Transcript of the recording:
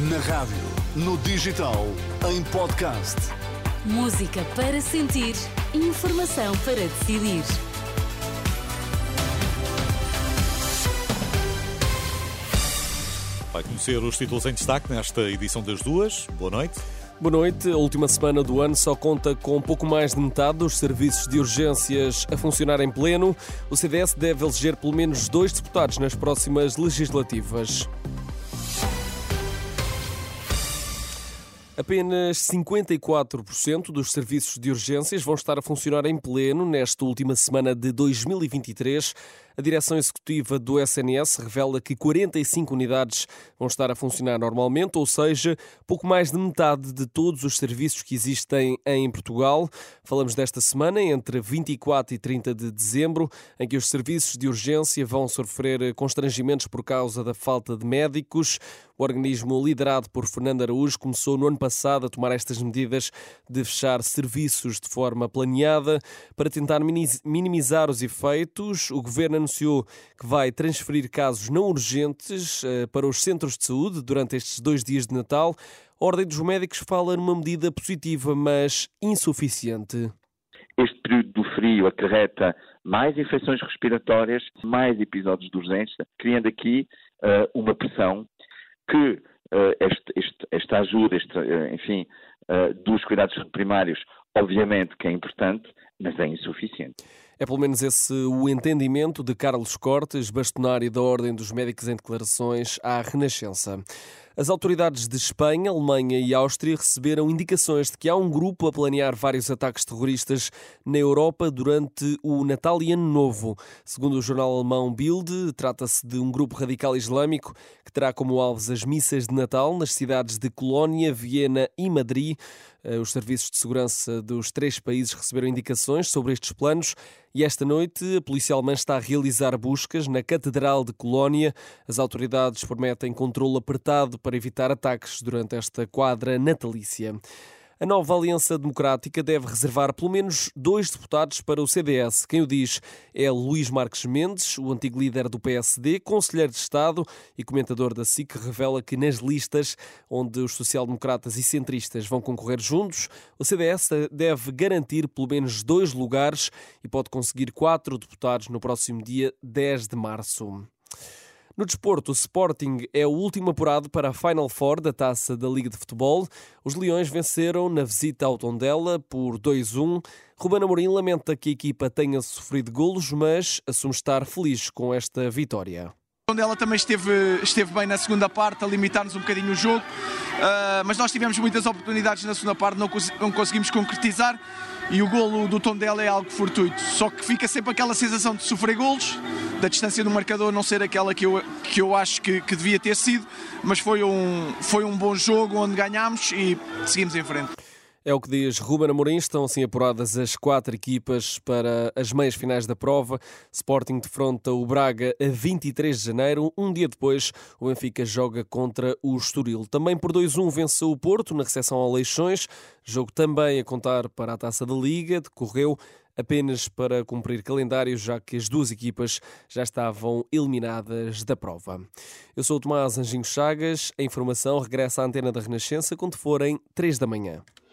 Na rádio, no digital, em podcast. Música para sentir, informação para decidir. Vai conhecer os títulos em destaque nesta edição das duas. Boa noite. Boa noite. A última semana do ano só conta com pouco mais de metade dos serviços de urgências a funcionar em pleno. O CDS deve eleger pelo menos dois deputados nas próximas legislativas. Apenas 54% dos serviços de urgências vão estar a funcionar em pleno nesta última semana de 2023. A direção executiva do SNS revela que 45 unidades vão estar a funcionar normalmente, ou seja, pouco mais de metade de todos os serviços que existem em Portugal. Falamos desta semana, entre 24 e 30 de dezembro, em que os serviços de urgência vão sofrer constrangimentos por causa da falta de médicos. O organismo liderado por Fernando Araújo começou no ano passado a tomar estas medidas de fechar serviços de forma planeada para tentar minimizar os efeitos. O governo anunciou que vai transferir casos não urgentes eh, para os centros de saúde durante estes dois dias de Natal. A Ordem dos Médicos fala numa medida positiva, mas insuficiente. Este período do frio acarreta mais infecções respiratórias, mais episódios de urgência, criando aqui uh, uma pressão que uh, este, este, esta ajuda, este, uh, enfim, dos cuidados primários, obviamente que é importante, mas é insuficiente. É pelo menos esse o entendimento de Carlos Cortes, bastonário da Ordem dos Médicos em declarações à Renascença. As autoridades de Espanha, Alemanha e Áustria receberam indicações de que há um grupo a planear vários ataques terroristas na Europa durante o Natal e Ano Novo. Segundo o jornal alemão Bild, trata-se de um grupo radical islâmico que terá como alvos as missas de Natal nas cidades de Colónia, Viena e Madrid. Eh, os serviços de segurança dos três países receberam indicações sobre estes planos e esta noite a polícia alemã está a realizar buscas na Catedral de Colónia. As autoridades prometem controle apertado para evitar ataques durante esta quadra natalícia. A nova Aliança Democrática deve reservar pelo menos dois deputados para o CDS. Quem o diz é Luís Marques Mendes, o antigo líder do PSD, conselheiro de Estado e comentador da SIC, revela que nas listas onde os social-democratas e centristas vão concorrer juntos, o CDS deve garantir pelo menos dois lugares e pode conseguir quatro deputados no próximo dia 10 de março. No desporto, o Sporting é o último apurado para a Final Four da Taça da Liga de Futebol. Os Leões venceram na visita ao Tondela por 2-1. Ruben Amorim lamenta que a equipa tenha sofrido golos, mas assume estar feliz com esta vitória. Tondela também esteve, esteve bem na segunda parte, a limitar-nos um bocadinho o jogo, uh, mas nós tivemos muitas oportunidades na segunda parte, não, não conseguimos concretizar e o golo do Tondela é algo fortuito. Só que fica sempre aquela sensação de sofrer golos, da distância do marcador não ser aquela que eu, que eu acho que, que devia ter sido, mas foi um, foi um bom jogo onde ganhámos e seguimos em frente. É o que diz Ruben Amorim. Estão assim apuradas as quatro equipas para as meias finais da prova. Sporting defronta o Braga a 23 de janeiro. Um dia depois, o Benfica joga contra o Estoril. Também por 2-1 venceu o Porto na recepção ao Leixões. Jogo também a contar para a Taça da Liga. Decorreu apenas para cumprir calendário, já que as duas equipas já estavam eliminadas da prova. Eu sou o Tomás Anjinho Chagas. A informação regressa à antena da Renascença quando forem 3 da manhã.